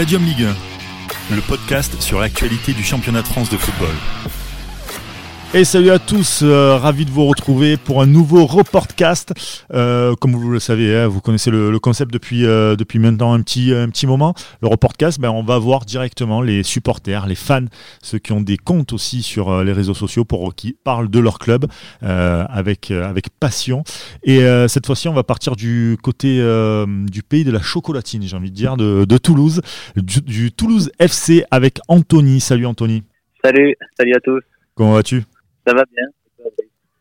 Stadium Ligue 1, le podcast sur l'actualité du championnat de France de football. Et salut à tous, euh, ravi de vous retrouver pour un nouveau reportcast. Euh, comme vous le savez, hein, vous connaissez le, concept depuis euh, depuis maintenant un petit un petit moment. Le reportcast, ben on va voir directement les supporters, les fans, ceux qui ont des comptes aussi sur euh, les réseaux sociaux pour qui parlent de leur club euh, avec avec passion. Et cette fois-ci, on va partir du côté du pays de la chocolatine, j'ai envie de dire, de, de Toulouse, du, du Toulouse FC avec Anthony. Salut Anthony. Salut, salut à tous. Comment vas-tu? Ça va bien.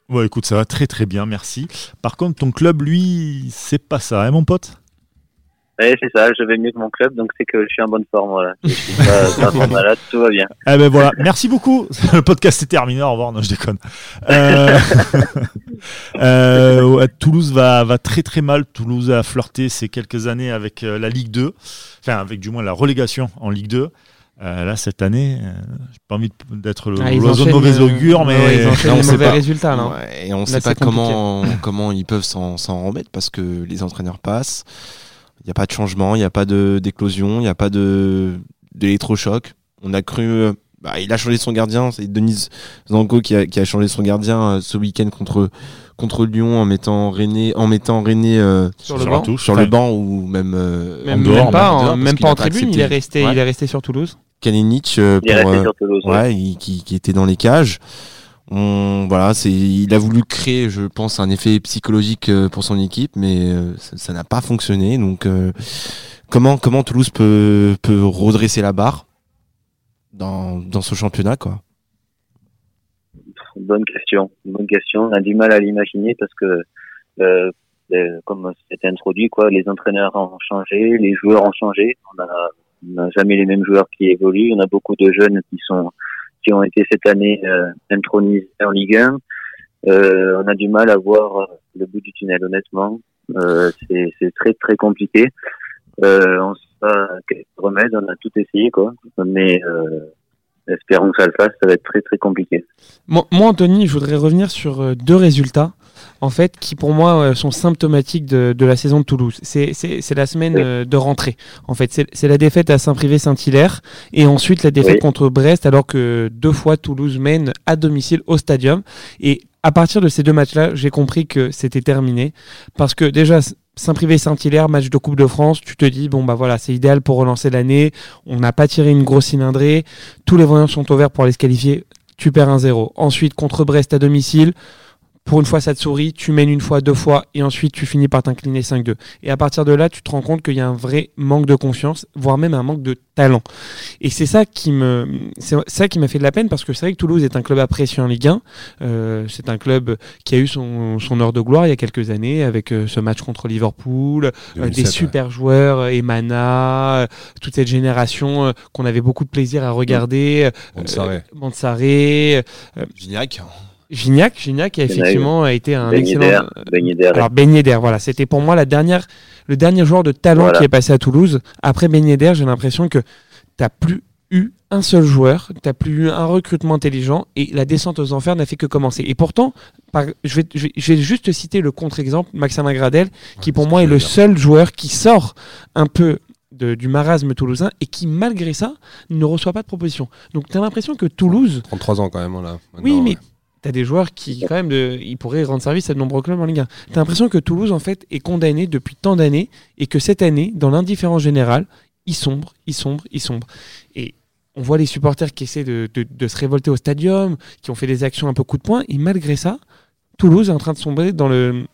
Ouais, écoute, ça va très très bien, merci. Par contre, ton club, lui, c'est pas ça, hein, mon pote? Oui, c'est ça, je vais mieux que mon club, donc c'est que je suis en bonne forme, voilà. Je suis pas, pas malade, tout va bien. Eh ben voilà, merci beaucoup. Le podcast est terminé, au revoir, non, je déconne. Euh... euh, Toulouse va, va très très mal. Toulouse a flirté ces quelques années avec euh, la Ligue 2, enfin avec du moins la relégation en Ligue 2. Euh, là, cette année, euh, j'ai pas envie d'être ah, l'oiseau de mauvais augure, mais ouais, ils enchaînent les mauvais résultats. Là. Ouais, et on ne sait pas comment, comment ils peuvent s'en remettre parce que les entraîneurs passent. Il n'y a pas de changement, il n'y a pas d'éclosion, il n'y a pas d'électrochoc. On a cru. Euh, bah, il a changé son gardien, c'est Denise Zanko qui a, qui a, changé son gardien euh, ce week-end contre contre Lyon en mettant René en mettant René euh, sur, le, banc. sur le banc ou même euh, même, en dehors, même pas, en, même pas en tribune, il est resté ouais. il est resté sur Toulouse. Kalinic euh, pour, Toulouse, ouais, il, qui, qui, était dans les cages. On, voilà, c'est il a voulu créer, je pense, un effet psychologique pour son équipe, mais ça n'a pas fonctionné. Donc, comment comment Toulouse peut peut redresser la barre dans dans ce championnat, quoi? Bonne question, bonne question. On a du mal à l'imaginer parce que, euh, euh, comme c'était introduit, quoi, les entraîneurs ont changé, les joueurs ont changé. On n'a jamais les mêmes joueurs qui évoluent. On a beaucoup de jeunes qui sont qui ont été cette année euh, intronisés en Ligue 1. Euh, on a du mal à voir le bout du tunnel, honnêtement. Euh, c'est très très compliqué. Euh, on sait pas quel remède, on a tout essayé, quoi. Mais euh, espérons que ça le fasse, ça va être très très compliqué. Moi, Anthony, je voudrais revenir sur euh, deux résultats, en fait, qui pour moi euh, sont symptomatiques de, de la saison de Toulouse. C'est la semaine. Euh, de rentrée, en fait. C'est la défaite à Saint-Privé-Saint-Hilaire et ensuite la défaite oui. contre Brest, alors que deux fois Toulouse mène à domicile au stadium. Et à partir de ces deux matchs-là, j'ai compris que c'était terminé, parce que déjà Saint-Privé-Saint-Hilaire, match de Coupe de France, tu te dis, bon, bah voilà, c'est idéal pour relancer l'année. On n'a pas tiré une grosse cylindrée. Tous les voyants sont ouverts pour aller se qualifier. Tu perds 1-0. Ensuite, contre Brest à domicile, pour une fois ça te sourit, tu mènes une fois, deux fois, et ensuite tu finis par t'incliner 5-2. Et à partir de là, tu te rends compte qu'il y a un vrai manque de confiance, voire même un manque de talent. Et c'est ça qui me, c'est ça qui m'a fait de la peine parce que c'est vrai que Toulouse est un club apprécié en Ligue 1. Euh, c'est un club qui a eu son, son heure de gloire il y a quelques années avec euh, ce match contre Liverpool, 2007, euh, des super ouais. joueurs, Emana, toute cette génération euh, qu'on avait beaucoup de plaisir à regarder. Mansaré. Gignac. Gignac, Gignac a effectivement a été un ben excellent. Ben Yedder. Alors Ben Yedder, voilà, c'était pour moi la dernière, le dernier joueur de talent voilà. qui est passé à Toulouse. Après Ben Yedder, j'ai l'impression que t'as plus eu un seul joueur, t'as plus eu un recrutement intelligent et la descente aux enfers n'a fait que commencer. Et pourtant, par, je, vais, je, vais, je, vais, juste citer le contre-exemple, Maxime Gradel, qui pour moi est le bien. seul joueur qui sort un peu de, du marasme toulousain et qui, malgré ça, ne reçoit pas de proposition. Donc, tu as l'impression que Toulouse. 33 ans quand même, là. Oui, mais ouais t'as des joueurs qui, quand même, de, ils pourraient rendre service à de nombreux clubs en Ligue 1. T'as l'impression que Toulouse, en fait, est condamné depuis tant d'années et que cette année, dans l'indifférence générale, il sombre, il sombre, il sombre. Et on voit les supporters qui essaient de, de, de, se révolter au stadium, qui ont fait des actions un peu coup de poing, et malgré ça, Toulouse est en train de sombrer dans le,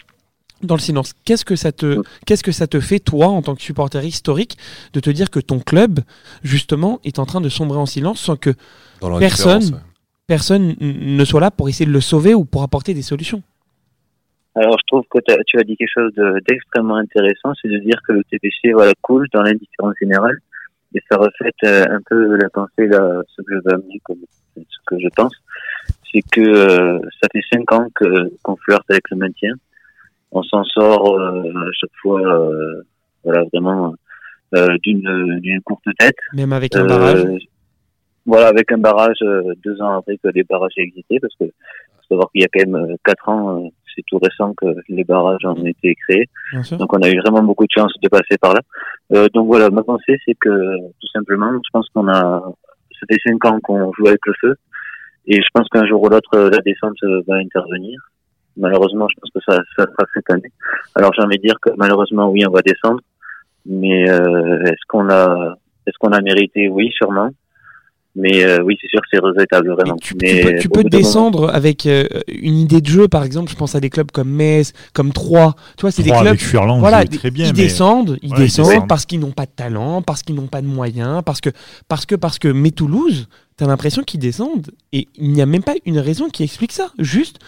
dans le silence. Qu'est-ce que ça te, qu'est-ce que ça te fait toi en tant que supporter historique de te dire que ton club justement est en train de sombrer en silence sans que personne, ouais personne ne soit là pour essayer de le sauver ou pour apporter des solutions. Alors, je trouve que tu as dit quelque chose d'extrêmement intéressant, c'est de dire que le TPC voilà, coule dans l'indifférence générale. Et ça reflète euh, un peu la pensée, là, ce que je veux amener, comme ce que je pense. C'est que euh, ça fait cinq ans qu'on flirte avec le maintien. On s'en sort euh, à chaque fois, euh, voilà, vraiment euh, d'une courte tête. Même avec un barrage voilà, avec un barrage euh, deux ans après que les barrages aient existé, parce que faut savoir qu'il y a quand même euh, quatre ans, euh, c'est tout récent que les barrages ont été créés. Donc on a eu vraiment beaucoup de chance de passer par là. Euh, donc voilà, ma pensée c'est que tout simplement, je pense qu'on a, ça fait cinq ans qu'on joue avec le feu, et je pense qu'un jour ou l'autre la descente va intervenir. Malheureusement, je pense que ça, ça sera cette année. Alors j'ai envie de dire que malheureusement, oui, on va descendre, mais euh, est-ce qu'on a, est-ce qu'on a mérité? Oui, sûrement. Mais euh, oui, c'est sûr que c'est regrettable vraiment. Mais tu, peux, tu descendre avec euh, une idée de jeu, par exemple. Je pense à des clubs comme Metz, comme Troyes. Tu vois, c'est des clubs. avec Furlan, Voilà, jouait très bien. ils mais- descendent, ils Ouais, ils descendent descendent. parce qu'ils n'ont pas de talent, parce qu'ils n'ont pas de moyens, parce que, parce que, parce que, mais Toulouse, t'as l'impression qu'ils descendent et il n'y a même pas une raison qui explique ça. Juste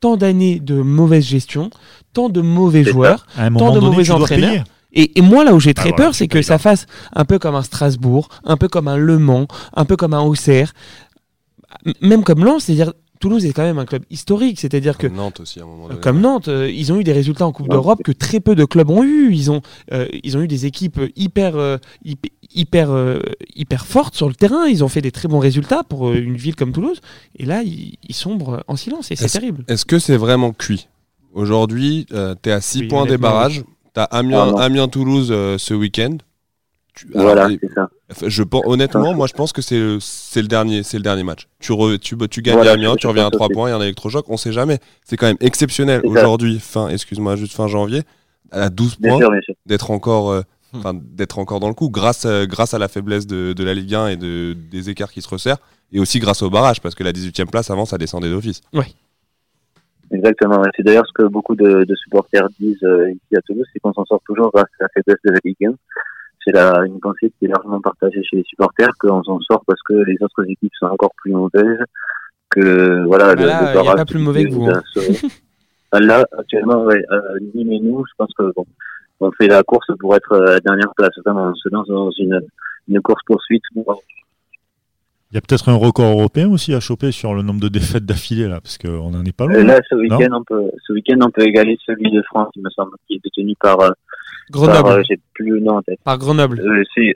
tant d'années de mauvaise gestion, tant de mauvais joueurs. À un Tant moment de donné, mauvais entraîneurs. Et, et moi, là où j'ai très Ah, voilà, peur, c'est que ça fasse un peu comme un Strasbourg, un peu comme un Le Mans, un peu comme un Auxerre, même comme Lens, c'est-à-dire Toulouse est quand même un club historique, c'est-à-dire que Comme Nantes aussi à un moment donné. comme Nantes, euh, ils ont eu des résultats en Coupe Ouais. d'Europe que très peu de clubs ont eu. Ils ont, euh, ils ont eu des équipes hyper, euh, hyp- hyper, euh, hyper fortes sur le terrain. Ils ont fait des très bons résultats pour euh, une ville comme Toulouse. Et là, ils, ils sombrent en silence et c'est terrible. Est-ce que c'est vraiment cuit? Aujourd'hui, tu es à 6 Oui, points des barrages. Tu as Ah, Amiens, non. Amiens-Toulouse euh, ce week-end. Tu- alors, Voilà, c'est ça. je pense, honnêtement, moi je pense que c'est le, c'est le dernier, c'est le dernier match. Tu, re- tu, tu gagnes Voilà, à Amiens, tu reviens à pense 3 aussi. points, il y a un électrochoc, on sait jamais. C'est quand même exceptionnel aujourd'hui, fin, excuse-moi, juste fin janvier, à 12 Bien points, d'être encore, euh, Hmm. enfin, d'être encore dans le coup, grâce, euh, grâce à la faiblesse de, de la Ligue 1 et de, des écarts qui se resserrent, et aussi grâce au barrage, parce que la 18e place avant ça descendait d'office. Exactement. C'est d'ailleurs ce que beaucoup de, de supporters disent euh, ici à Toulouse, c'est qu'on s'en sort toujours grâce à la faiblesse de la Ligue 1. C'est une pensée qui est largement partagée chez les supporters qu'on s'en sort parce que les autres équipes sont encore plus mauvaises. Que voilà, Bah là, y a pas plus mauvais que vous, hein. sauvés. Ah, Là, actuellement, ouais, euh, Nîmes et nous, je pense que bon, on fait la course pour être à la dernière place. Vraiment, on se lance dans une, une course poursuite. Il y a peut-être un record européen aussi à choper sur le nombre de défaites d'affilée là, parce qu'on n'en est pas loin. Euh, là, ce week-end, on peut, ce week-end, on peut égaler celui de France, il me semble, qui est détenu par, euh, par Grenoble, euh, j'ai plus le nom en tête. par Grenoble. Euh,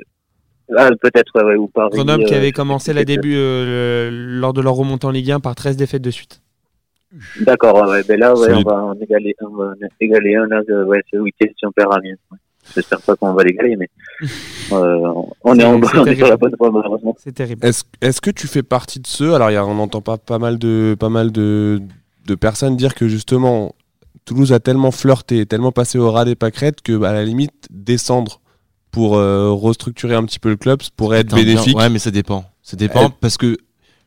ah, peut-être, ouais, ou Paris. Grenoble qui avait commencé la début euh, le- lors de leur remontée en Ligue 1 par 13 défaites de suite. D'accord, ouais, ben là, ouais, on va en égaler, on va en égaler un, là, ouais, ce week-end, si on perd à Amiens. Ouais. J'espère pas qu'on va l'égaler, mais, euh, on est, en, on est sur la bonne voie, malheureusement. C'est terrible. Est-ce est-ce que tu fais partie de ceux Alors, il y a- on n'entend pas pas mal de pas mal de, de personnes dire que justement Toulouse a tellement flirté, tellement passé au ras des pâquerettes que bah, à la limite descendre pour euh, restructurer un petit peu le club ça pourrait être bien- bénéfique. Ouais, mais ça dépend. Ça dépend Eh. parce que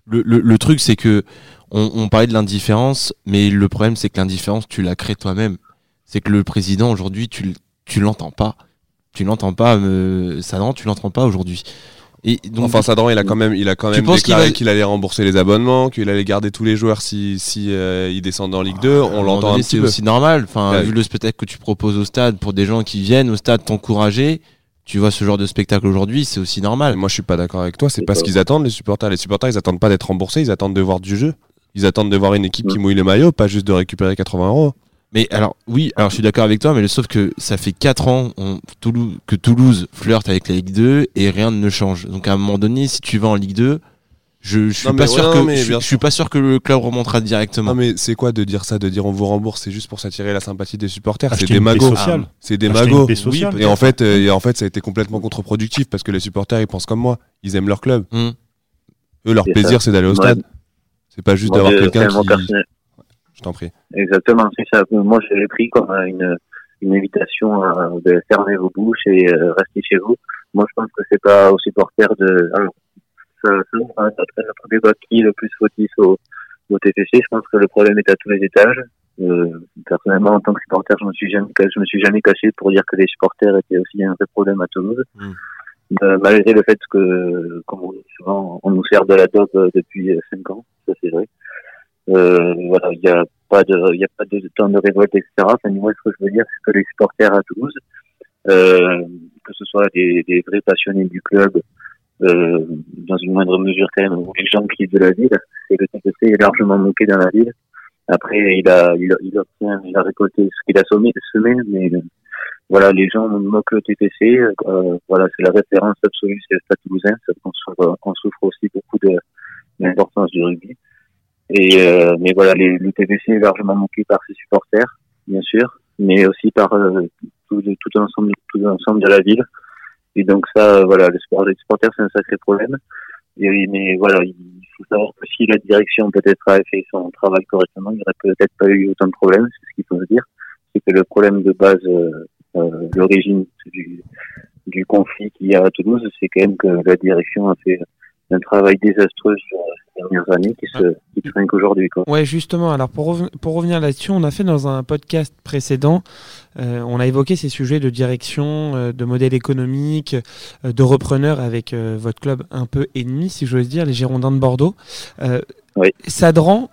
le, le- le truc, c'est que on, on parlait de l'indifférence, mais le problème, c'est que l'indifférence, tu la crées toi-même. C'est que le président, aujourd'hui, tu, tu l'entends pas. Tu l'entends pas, euh, ça non, tu l'entends pas aujourd'hui. Et donc, Enfin, Sadran, il a quand même, il a quand Tu même penses qu'il déclaré va- qu'il allait rembourser les abonnements, qu'il allait garder tous les joueurs si, si euh, ils descendent en Ligue 2. à un On l'entend un petit c'est aussi normal. Enfin, Ouais. vu le spectacle que tu proposes au stade pour des gens qui viennent au stade t'encourager, tu vois ce genre de spectacle aujourd'hui, c'est aussi normal. Moi, je suis pas d'accord avec toi. C'est pas ce qu'ils attendent, les supporters. Les supporters, ils attendent pas d'être remboursés, ils attendent de voir du jeu. Ils attendent de voir une équipe qui mouille les maillots, pas juste de récupérer 80 euros. Mais alors, oui, alors je suis d'accord avec toi, mais le sauf que ça fait 4 ans on- Toulouse, que Toulouse flirte avec la Ligue 2 et rien ne change. Donc à un moment donné, si tu vas en Ligue 2, je, je suis Non, pas ouais, sûr non, que mais je, suis- bien je suis pas sûr que le club remontera directement. Non, mais c'est quoi de dire ça, de dire on vous rembourse C'est juste pour s'attirer la sympathie des supporters. C'est des magots. sociale. C'est des Acheter magots. sociale. Et en fait, euh, et en fait, ça a été complètement contre-productif parce que les supporters, ils pensent comme moi. Ils aiment leur club. Hmm. Eux, leur plaisir, c'est d'aller au stade. C'est pas juste d'avoir quelqu'un qui. Je t'en prie. Exactement, c'est ça. Moi, je l'ai pris comme euh, une, une invitation à de fermer vos bouches et euh, rester chez vous. Moi, je pense que c'est pas aux supporters de. Alors, ça, ça, notre débat qui le plus fautif au, au TTC. Je pense que le problème est à tous les étages. Euh, personnellement, en tant que supporter, je me suis jamais, je me suis jamais caché pour dire que les supporters étaient aussi un vrai problème à Toulouse. Mm. Euh, malgré le fait que, comme on dit souvent, on nous sert de la dope euh, depuis euh, cinq ans, ça c'est vrai. Euh, voilà, il y a pas de, il y a pas de temps de révolte, etc. Enfin, moi, ce que je veux dire, c'est que les supporters à Toulouse, euh, que ce soit des, des vrais passionnés du club, euh, dans une moindre mesure quand même, les gens qui de la ville, et le TTC est largement moqué dans la ville. Après, il a, il, il obtient, il a récolté ce qu'il a semé, semé mais voilà, les gens moquent le TTC. euh, voilà, c'est la référence absolue, c'est le Stade Toulousain. On, souffre, on souffre aussi beaucoup de l'importance du rugby. Et euh, mais voilà, les, le TVC est largement manqué par ses supporters, bien sûr, mais aussi par euh, tout, tout l'ensemble tout l'ensemble de la ville. Et donc ça, voilà, le sport, les supporters, c'est un sacré problème. Et, mais voilà, il faut savoir que si la direction peut-être avait fait son travail correctement, il n'y aurait peut-être pas eu autant de problèmes, c'est ce qu'il faut se dire. C'est que le problème de base, euh, euh, l'origine du, du conflit qu'il y a à Toulouse, c'est quand même que la direction a fait un travail désastreux sur les dernières années qui se, qui se qu'aujourd'hui. Ouais, justement. Alors pour, pour revenir là-dessus, on a fait dans un podcast précédent, euh, on a évoqué ces sujets de direction, euh, de modèle économique, euh, de repreneur avec euh, votre club un peu ennemi, si j'ose dire, les Girondins de Bordeaux. Euh, oui. Sadran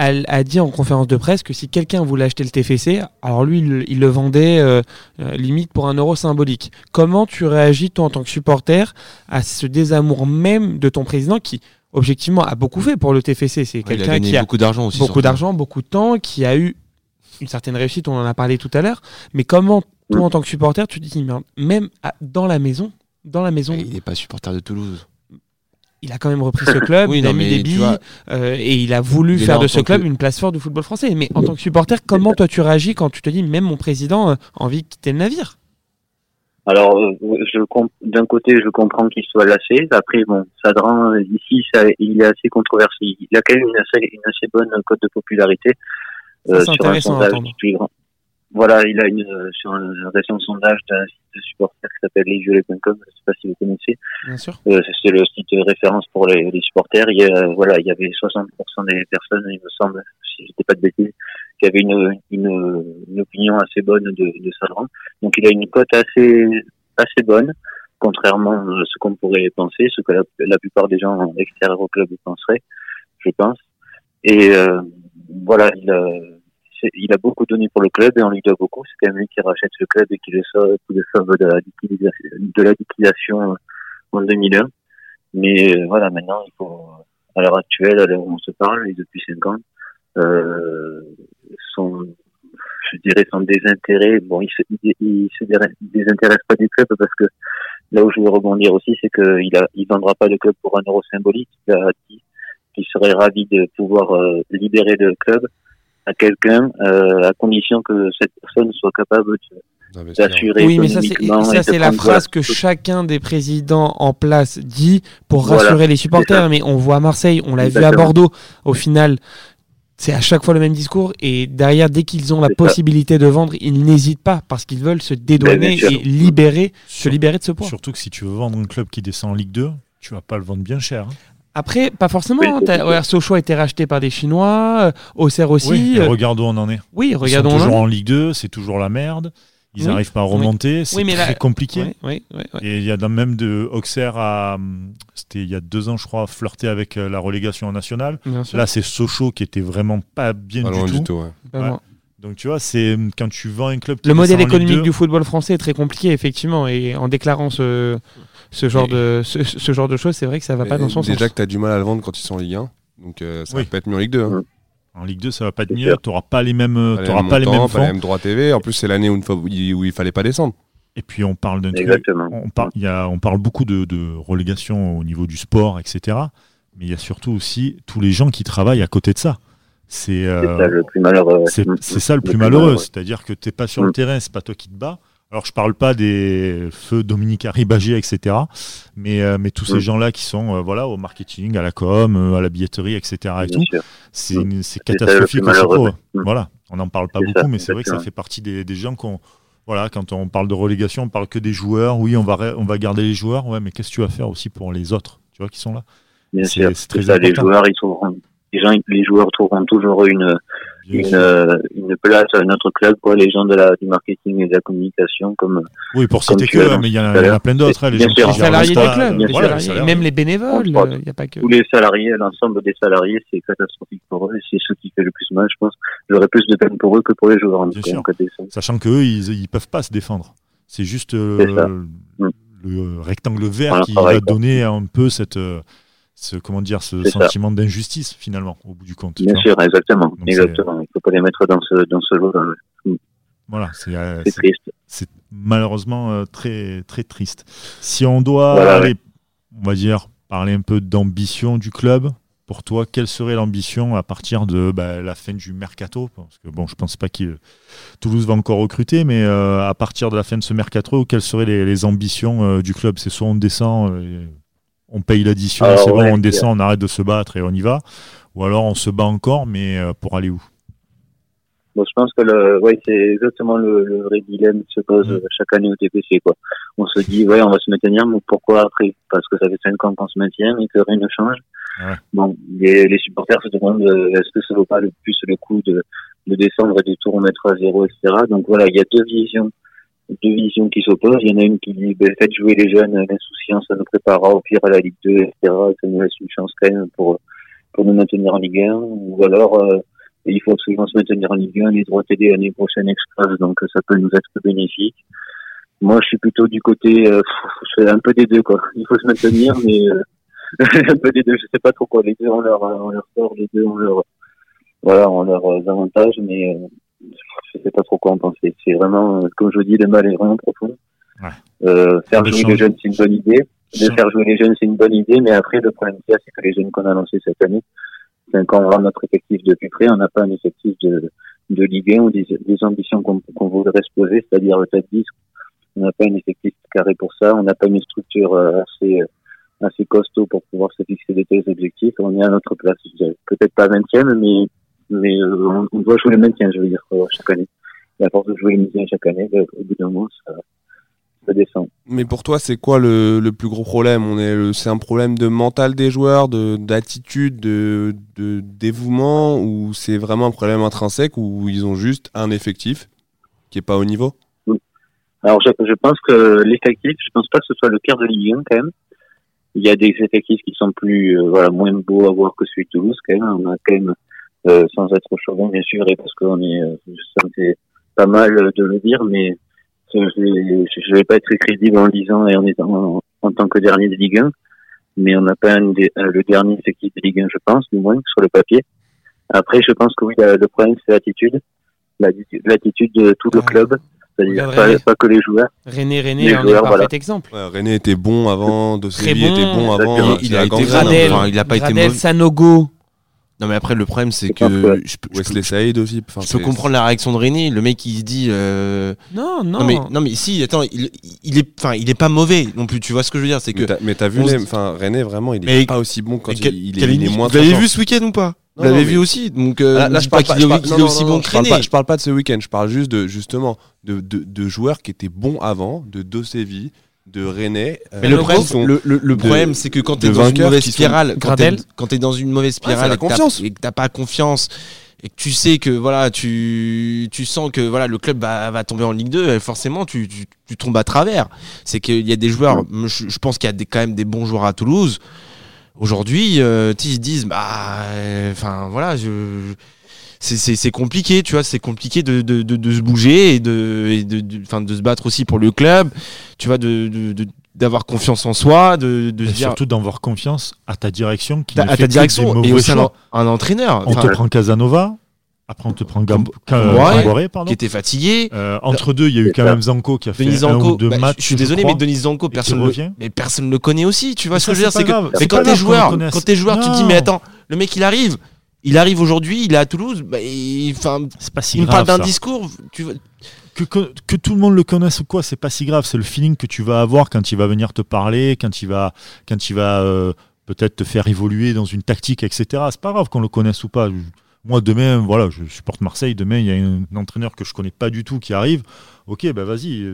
a, a, dit en conférence de presse que si quelqu'un voulait acheter le TFC, alors lui, il, il le vendait euh, limite pour un euro symbolique. Comment tu réagis, toi, en tant que supporter, à ce désamour même de ton président qui, objectivement, a beaucoup fait pour le TFC C'est Ouais, quelqu'un qui a beaucoup d'argent aussi. beaucoup d'argent, beaucoup de temps, qui a eu une certaine réussite, on en a parlé tout à l'heure. Mais comment, toi, en tant que supporter, tu te dis, même à- dans la maison, dans la maison, Ouais, Il n'est pas supporter de Toulouse. Il a quand même repris ce club, Oui, il a non, mis des billes, vois, euh, et il a voulu faire de ce club que- une place forte du football français. Mais en tant que supporter, comment toi tu réagis quand tu te dis, même mon président euh, a envie de quitter le navire? Alors, euh, je comp- d'un côté, je comprends qu'il soit lassé. Après, bon, Sadran, euh, ici, ça, il est assez controversé. Il a quand même une assez, une assez bonne cote de popularité Ça, euh, sur un sondage plus grand. Voilà, il a une euh, sur un, récent sondage d'un site de supporters qui s'appelle lesviolets.com. Je sais pas si vous connaissez. Bien sûr. Euh, c'est le site de référence pour les, les supporters. Il y a, voilà, il y avait 60% des personnes, il me semble, si je dis pas de bêtises, qui avaient une, une, une opinion assez bonne de, de Sadran. Donc il a une cote assez, assez bonne, contrairement à ce qu'on pourrait penser, ce que la, la plupart des gens extérieurs au club penseraient, je pense. Et euh, voilà, il a, il a beaucoup donné pour le club et on lui doit beaucoup. C'est quand même lui qui rachète le club et qui le sauve, qui le de la de la liquidation en 2001. Mais euh, voilà, maintenant, à l'heure actuelle, on se parle, et depuis cinq ans, euh, je dirais son désintérêt, bon, il se, se dé- désintéresse pas du club parce que là où je veux rebondir aussi, c'est qu'il a, il vendra pas le club pour un euro symbolique. Il a dit qu'il serait ravi de pouvoir euh, libérer le club à quelqu'un, euh, à condition que cette personne soit capable de- d'assurer Oui, mais ça, c'est, la phrase que chacun des présidents en place dit pour Voilà, rassurer les supporters. Mais on voit à Marseille, on l'a vu à. Bordeaux. Au final, c'est à chaque fois le même discours. Et derrière, dès qu'ils ont la ça. possibilité de vendre, ils n'hésitent pas parce qu'ils veulent se dédouaner et libérer, se libérer de ce poids. Surtout que si tu veux vendre un club qui descend en Ligue 2, tu vas pas le vendre bien cher. hein. Après, pas forcément. Hein, regarde, Sochaux a été racheté par des Chinois, euh, Auxerre aussi. Oui, et euh, regarde où on en est. oui, Ils sont regardons. toujours en Ligue 2, c'est toujours la merde. Ils Oui. n'arrivent pas à remonter, c'est Oui, très là- compliqué. Oui, oui, oui, oui. Et il y a même de Auxerre à. C'était il y a deux ans, je crois, flirté avec euh, la relégation en nationale. Là, c'est Sochaux qui était vraiment pas bien Pas du loin tout. du tout, ouais. Ouais. Donc, tu vois, c'est quand tu vends un club Le modèle économique 2, du football français est très compliqué, effectivement, et en déclarant ce, ce, genre, Et- de, ce, ce genre de choses, c'est vrai que ça va pas dans son déjà sens. que tu as du mal à le vendre quand ils sont en Ligue 1. Donc euh, ça Oui. va pas être mieux en Ligue 2. Hein. En Ligue 2, ça va pas être mieux. Tu n'auras pas les mêmes, Pas les t'auras mêmes pas les montants, mêmes pas les fonds. mêmes droits TV. En plus, c'est l'année où, où il fallait pas descendre. Et puis, on parle d'un. On y a, on parle beaucoup de, de relégation au niveau du sport, etc. Mais il y a surtout aussi tous les gens qui travaillent à côté de ça. C'est C'est euh, ça le plus malheureux. c'est ça le plus malheureux. C'est-à-dire que tu n'es pas sur le Mm. terrain, c'est pas toi qui te bats. Alors, je parle pas des feux Dominique Arribagé, etc. Mais, euh, mais tous ces gens-là qui sont euh, voilà, au marketing, à la com, euh, à la billetterie, etc. Et Bien tout, c'est le catastrophique eux. Mm. Voilà, on n'en parle pas beaucoup, ça, mais c'est vrai que ça fait partie des, des gens qu'on. Voilà, quand on parle de relégation, on parle que des joueurs. Oui, on va, on va garder les joueurs. Ouais, mais qu'est-ce que tu vas faire aussi pour les autres, tu vois, qui sont là? Bien sûr. c'est très ça, les joueurs, ils trouveront, les gens, les joueurs trouveront toujours une, une, euh, une place à notre club, quoi. Les gens de la, du marketing et de la communication, comme, Oui, pour comme citer que, mais il y, en a- plein d'autres. hein, les Bien gens sûr. Les salariés des clubs, les salariés, même les bénévoles, il n'y a pas que. tous les salariés, l'ensemble des salariés, c'est catastrophique pour eux. C'est ce qui fait le plus mal, je pense. J'aurais plus de peine pour eux que pour les joueurs, en Bien sûr. Sachant qu'eux, ils ne peuvent pas se défendre. C'est juste euh, le, Mm. le rectangle vert Voilà, qui pareil, va quoi. donner un peu cette, euh, ce, comment dire, ce sentiment d'injustice, finalement, au bout du compte. Bien sûr, exactement. Donc exactement. Il faut pas les mettre dans ce, dans ce lot. Voilà, c'est euh, C'est triste. c'est malheureusement euh, très, très triste. Si on doit Voilà, aller, on va dire, parler un peu d'ambition du club pour toi, quelle serait l'ambition à partir de bah, la fin du mercato? Parce que bon, je pense pas que Toulouse va encore recruter, mais euh, à partir de la fin de ce mercato, quelles seraient les, ambitions du club? C'est soit on descend, on paye l'addition, c'est bon, on descend, on arrête de se battre et on y va, ou alors on se bat encore, mais pour aller où? Bon, je pense que le, ouais, c'est exactement le, le, vrai dilemme qui se pose mmh. chaque année au TPC, quoi. On se dit, ouais, on va se maintenir, mais pourquoi après? Parce que ça fait cinq ans qu'on se maintient et que rien ne change. Ouais. Bon, les, les, supporters se demandent euh, est-ce que ça vaut pas le plus le coup de, de descendre et de tout remettre à zéro, etc. Donc voilà, il y a deux visions, deux visions qui s'opposent. Il y en a une qui dit ben, faites jouer les jeunes, l'insouciance, ça nous préparera au pire à la Ligue 2, etc. Ça nous laisse une chance quand même pour pour nous maintenir en Ligue 1. Ou alors euh, il faut absolument se maintenir en Ligue 1. Les droits télé l'année prochaine explosent, donc ça peut nous être bénéfique. Moi, je suis plutôt du côté, euh, je fais un peu des deux, quoi. Il faut se maintenir, mais euh, un peu des deux. Je sais pas trop quoi. Les deux ont leur, leur sort, les deux ont leur, voilà, ont leurs avantages, mais euh, sais pas trop quoi en penser. C'est vraiment, comme je vous dis, le mal est vraiment profond. Ouais. Euh, faire jouer les jeunes, c'est une bonne idée. De faire jouer les jeunes, c'est une bonne idée, mais après, le problème qu'il y a, c'est que les jeunes qu'on a lancés cette année, quand on regarde notre effectif de plus près, on n'a pas un effectif de, de Ligue 1 ou des, des ambitions qu'on voudrait se poser, c'est-à-dire le top 10. On n'a pas un effectif carré pour ça, on n'a pas une structure euh, assez assez costaud pour pouvoir se fixer des tels objectifs. On est à notre place, peut-être pas 20e, mais mais euh, on, doit jouer le maintien, je veux dire, chaque année. Et à force de jouer le maintien chaque année, ben, au bout d'un moment, ça, ça, descend. Mais pour toi, c'est quoi le, le, plus gros problème? On est, c'est un problème de mental des joueurs, de d'attitude, de, de dévouement, ou c'est vraiment un problème intrinsèque où ils ont juste un effectif qui est pas au niveau? Alors, je, je pense que l'effectif, je pense pas que ce soit le pire de Ligue 1 quand même. Il y a des effectifs qui sont plus, euh, voilà, moins beaux à voir que celui de Toulouse quand même. On a quand même, euh, sans être chauvin bien sûr, et parce qu'on est, euh, ça me fait pas mal de le dire, mais je ne vais pas être crédible en le disant et en étant en, tant que dernier de Ligue 1, mais on n'a pas un le dernier effectif de Ligue 1, je pense, du moins sur le papier. Après, je pense que oui, le problème c'est l'attitude, l'attitude de tout le club cest pas, que les joueurs. René, René en est un parfait exemple. René était bon avant, De Très bon, était bon avant. Il, a été Gradel, enfin, il a pas Gradel, été mauvais. Sanogo. Non mais après le problème c'est que je, peux, Wesley Saïd aussi. Enfin, je peux comprendre la réaction de René. Le mec il se dit. Euh... Non non. Non mais non mais si attends il, il est enfin il est pas mauvais non plus. Tu vois ce que je veux dire c'est que. Mais t'as vu enfin René vraiment il est pas aussi bon quand il, il, est moins. Vous l'avez vu ce week-end ou pas vous l'avez vu aussi, donc euh, là, je parle pas, qu'il est aussi bon que René. Je parle pas de ce week-end, je parle juste de justement de, de, de joueurs qui étaient bons avant, de Dosevi, de René. Euh, mais le, problème, le, le, problème c'est que quand tu es dans une mauvaise spirale, quand tu es, dans une mauvaise spirale et que tu pas confiance et que tu sais que voilà tu, tu sens que voilà le club va, va tomber en Ligue 2 forcément tu, tu, tu tombes à travers. C'est qu'il y a des joueurs je, je pense qu'il y a des, quand même des bons joueurs à Toulouse. Aujourd'hui, euh, ils se disent, bah, enfin voilà, je, c'est compliqué, tu vois, c'est compliqué de, de, de, se bouger et de, et de, de, de se battre aussi pour le club, tu vois, de, d'avoir confiance en soi, de, de surtout d'avoir confiance à ta direction, qui à ta direction et aussi un, un, entraîneur. On te prend Casanova, après, on te prend Gam pardon. qui était fatigué. Euh, entre deux, il y a eu quand même Zanko qui a fait Zanko, un ou deux bah, matchs. Je suis désolé, mais Denis Zanko, personne le, mais personne le connaît aussi. Tu vois ce que je veux dire, c'est que mais quand t'es joueur, quand t'es joueur, tu te dis mais attends, le mec il arrive, il arrive aujourd'hui, il est à Toulouse, bah, enfin, c'est pas si il parle d'un discours, tu que, que, que, tout le monde le connaisse ou quoi, c'est pas si grave. C'est le feeling que tu vas avoir quand il va venir te parler, quand il va, quand il va euh, peut-être te faire évoluer dans une tactique, etc. C'est pas grave qu'on le connaisse ou pas. Moi, demain, voilà, je supporte Marseille. Demain, il y a un, entraîneur que je connais pas du tout qui arrive. Ok, bah vas-y.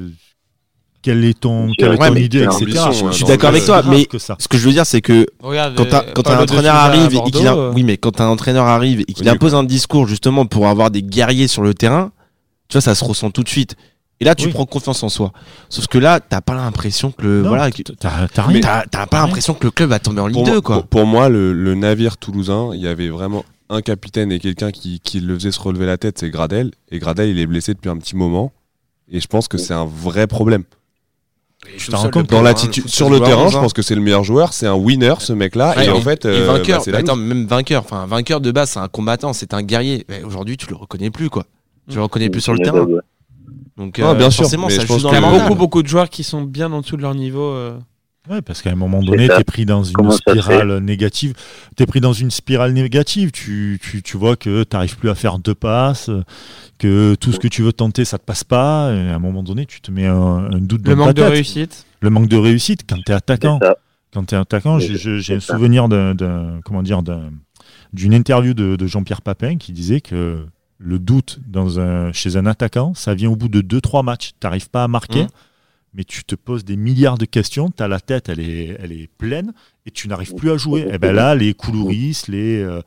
Quelle est ton, quelle est ton idée, etc. Je, suis d'accord avec toi, mais ce que je veux dire, c'est que quand, un entraîneur arrive et qu'il oui, mais quand un entraîneur arrive et qu'il impose un discours justement pour avoir des guerriers sur le terrain, tu vois, ça se ressent tout de suite. Et là, tu prends confiance en soi. Sauf que là, t'as pas l'impression que le voilà, t'as pas l'impression que le club va tomber en Ligue 2 quoi. Pour, moi, le, le, navire toulousain, il y avait vraiment un capitaine et quelqu'un qui, qui, le faisait se relever la tête, c'est Gradel. Et Gradel, il est blessé depuis un petit moment. Et je pense que c'est un vrai problème. Je te rends compte dans l'attitude sur le terrain, je pense que c'est le meilleur joueur, c'est un winner ce mec-là et, en fait euh, vainqueur, bah, attends, même vainqueur, enfin vainqueur de base, c'est un combattant, c'est un guerrier. Aujourd'hui, tu le reconnais plus quoi. Tu le reconnais plus sur le terrain. Donc euh, bien sûr, forcément, ça joue dans beaucoup beaucoup de joueurs qui sont bien en dessous de leur niveau. Ouais, parce qu'à un moment donné, tu es pris dans une Comment spirale négative. Tu es pris dans une spirale négative. Tu, tu, tu vois que tu n'arrives plus à faire deux passes, que tout ce que tu veux tenter, ça te passe pas. Et à un moment donné, tu te mets un, un doute dans Le manque de ta tête. réussite. Le manque de réussite quand tu es attaquant. Quand tu es attaquant, j'ai- un souvenir d'un- d'un- comment dire, d'un- d'une interview de, de Jean-Pierre Papin qui disait que le doute dans un, chez un attaquant, ça vient au bout de 2-3 matchs. Tu n'arrives pas à marquer, Mhm. Mais tu te poses des milliards de questions, tu as la tête, elle est, elle est pleine, et tu n'arrives plus à jouer. Et ben là, les Koulouris, les. euh,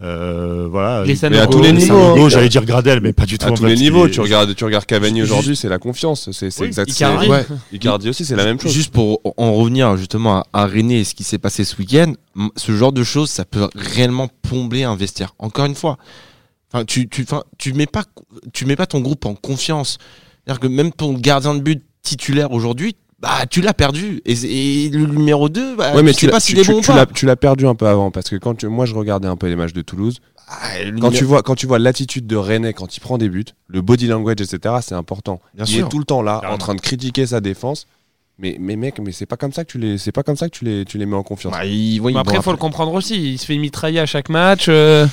euh, voilà, Les Mais à tous les les niveaux, hein. J'allais dire Gradel, mais pas du tout. À en tous fait, les niveaux, tu regardes, tu regardes Cavani aujourd'hui, c'est la confiance. C'est Oui, exact. Icardi. Ouais. Icardi aussi, c'est la même chose. Juste pour en revenir justement à, à René et ce qui s'est passé ce week-end, ce genre de choses, ça peut réellement plomber un vestiaire. Encore une fois, enfin, tu, tu, tu mets pas, tu mets pas ton groupe en confiance. C'est-à-dire que même ton gardien de but titulaire aujourd'hui, bah, tu l'as perdu. Et, et le numéro 2, bah, Ouais, mais tu tu sais pas l'as s'il tu- est tu- bon l'as- tu l'as perdu un peu avant parce que quand tu- moi je regardais un peu les matchs de Toulouse, Ah, quand numéro- tu vois quand tu vois l'attitude de René quand il prend des buts, le body language etc. C'est important. Bien il sûr. est tout le temps là en train de critiquer sa défense. Mais mais mec, mais c'est pas comme ça que tu les c'est pas comme ça que tu les tu les mets en confiance. Bah, il- oui, Mais après, bon, il faut le comprendre aussi. Il se fait mitrailler à chaque match. euh,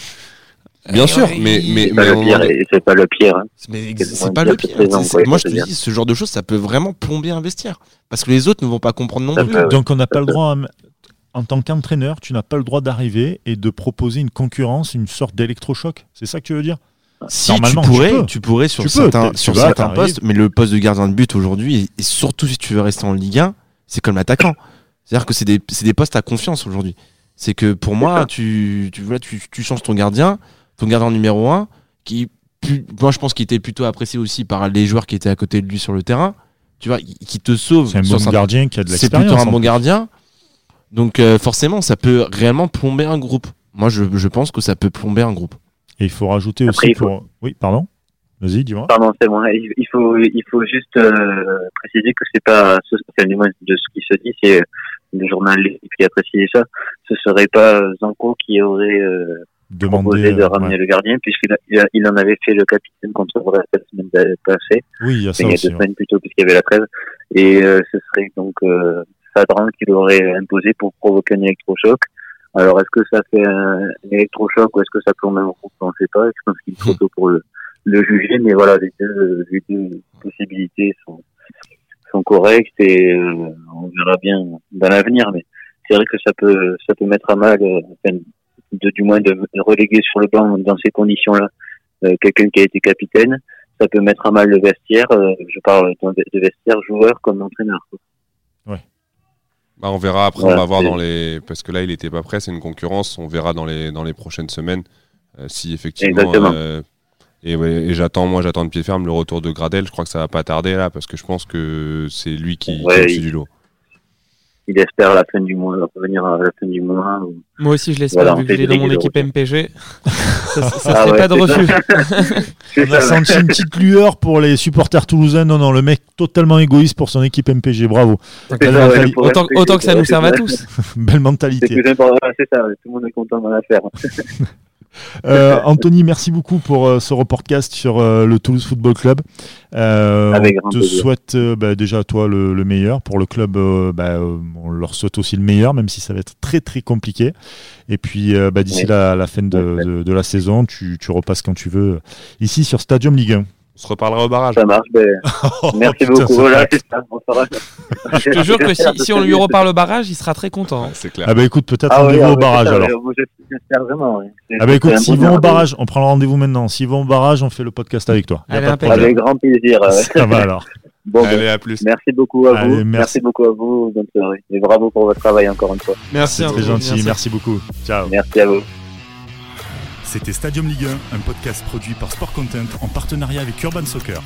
Bien sûr, mais mais C'est pas mais le pire, de- et c'est pas le pire. hein. Mais C'est pas le pire. moi, je te dis, ce genre de choses, ça peut vraiment plomber un vestiaire. Parce que les autres ne vont pas comprendre non Ça plus. peut, ouais. Donc on n'a pas le droit, à- en tant qu'entraîneur, tu n'as pas le droit d'arriver et de proposer une concurrence, une sorte d'électrochoc. C'est ça que tu veux dire? Si tu Normalement, tu pourrais, peux. tu, pourrais sur Tu certains, sur vas, certains postes, mais le poste de gardien de but aujourd'hui, et, surtout si tu veux rester en Ligue 1, c'est comme l'attaquant. C'est-à-dire que c'est des, c'est des postes à confiance aujourd'hui. C'est que pour moi, tu, tu, voilà, tu, tu changes ton gardien, ton gardien numéro 1, qui, moi je pense qu'il était plutôt apprécié aussi par les joueurs qui étaient à côté de lui sur le terrain, tu vois, qui te sauve. C'est un bon gardien qui a de c'est plutôt un bon plus. gardien. Donc euh, forcément, ça peut réellement plomber un groupe. Moi, je, je pense que ça peut plomber un groupe. Et il faut rajouter Après, aussi il faut- pour. Oui, pardon. Vas-y, dis-moi. Pardon, c'est moi. Il faut, il faut juste euh, préciser que c'est pas, ce, enfin, du moins de ce qui se dit, c'est le journal qui a précisé ça. Ce serait pas Zanko qui aurait euh, proposé Demander. de euh, ramener ouais. le gardien, puisqu'il il, en avait fait le capitaine contre Brest la semaine passée, Oui, il y a ça il y a aussi. deux ouais. semaines plus tôt, puisqu'il y avait la trêve. Et euh, ce serait donc euh, Fadran qui l'aurait imposé pour provoquer un électrochoc. Alors, est-ce que ça fait un, électrochoc ou est-ce que ça plombe un groupe? On ne sait pas. Je pense qu'il est trop tôt pour le, le juger, mais voilà, les deux, les deux possibilités sont, sont correctes et euh, on verra bien dans l'avenir. Mais c'est vrai que ça peut, ça peut mettre à mal, euh, enfin, de, du moins de, reléguer sur le banc dans ces conditions-là euh, quelqu'un qui a été capitaine. Ça peut mettre à mal le vestiaire. euh, je parle de, vestiaire joueur comme entraîneur. quoi. Bah, on verra après, Voilà, on va voir dans les parce que là il était pas prêt, c'est une concurrence, on verra dans les dans les prochaines semaines euh, si effectivement et, ouais, et j'attends moi j'attends de pied ferme le retour de Gradel, je crois que ça va pas tarder là parce que je pense que c'est lui qui, qui Ouais, est au-dessus il- du lot. Il espère à la fin du mois, revenir à la fin du mois. ou- Moi aussi, je l'espère, Voilà, vu que l'ai dans mon équipe MPG. ça ça Ah serait ouais, pas de refus. On a senti une petite lueur pour les supporters toulousains. Non, non, le mec totalement égoïste pour son équipe MPG. Bravo. Belle, ça, ouais, Autant, que ça nous serve à tous. belle mentalité. c'est ça, tout le monde est content dans l'affaire. Euh, Anthony, merci beaucoup pour euh, ce reportcast sur euh, le Toulouse Football Club. Avec on te plaisir. souhaite bah, déjà à toi le, le meilleur. Pour le club, bah, on leur souhaite aussi le meilleur, même si ça va être très très compliqué. Et puis bah, d'ici Oui. la, la fin de, Ouais. de- de la saison, tu, tu repasses quand tu veux ici sur Stadium Ligue 1. On se reparlera au barrage. Ça marche, ben, merci putain, beaucoup. Voilà, ça, on. Je te jure que si, si on lui reparle au barrage, il sera très content. hein. C'est clair. Ah bah écoute, peut-être Ah rendez-vous ah au barrage alors. J'espère vraiment. Ah bah écoute, s'ils vont au barrage, on prend le rendez-vous maintenant. S'ils vont au barrage, on fait le podcast avec toi. Allez, pas de. Avec grand plaisir. ouais. Ça va alors. Bon, ben, Allez, à plus. merci beaucoup à Allez, vous. merci. beaucoup à vous. Bonne soirée. Et bravo pour votre travail encore une fois. Merci, C'est gentil. Merci beaucoup. Ciao. Merci à vous. C'était Stadium Ligue 1, un podcast produit par Sport Content en partenariat avec Urban Soccer.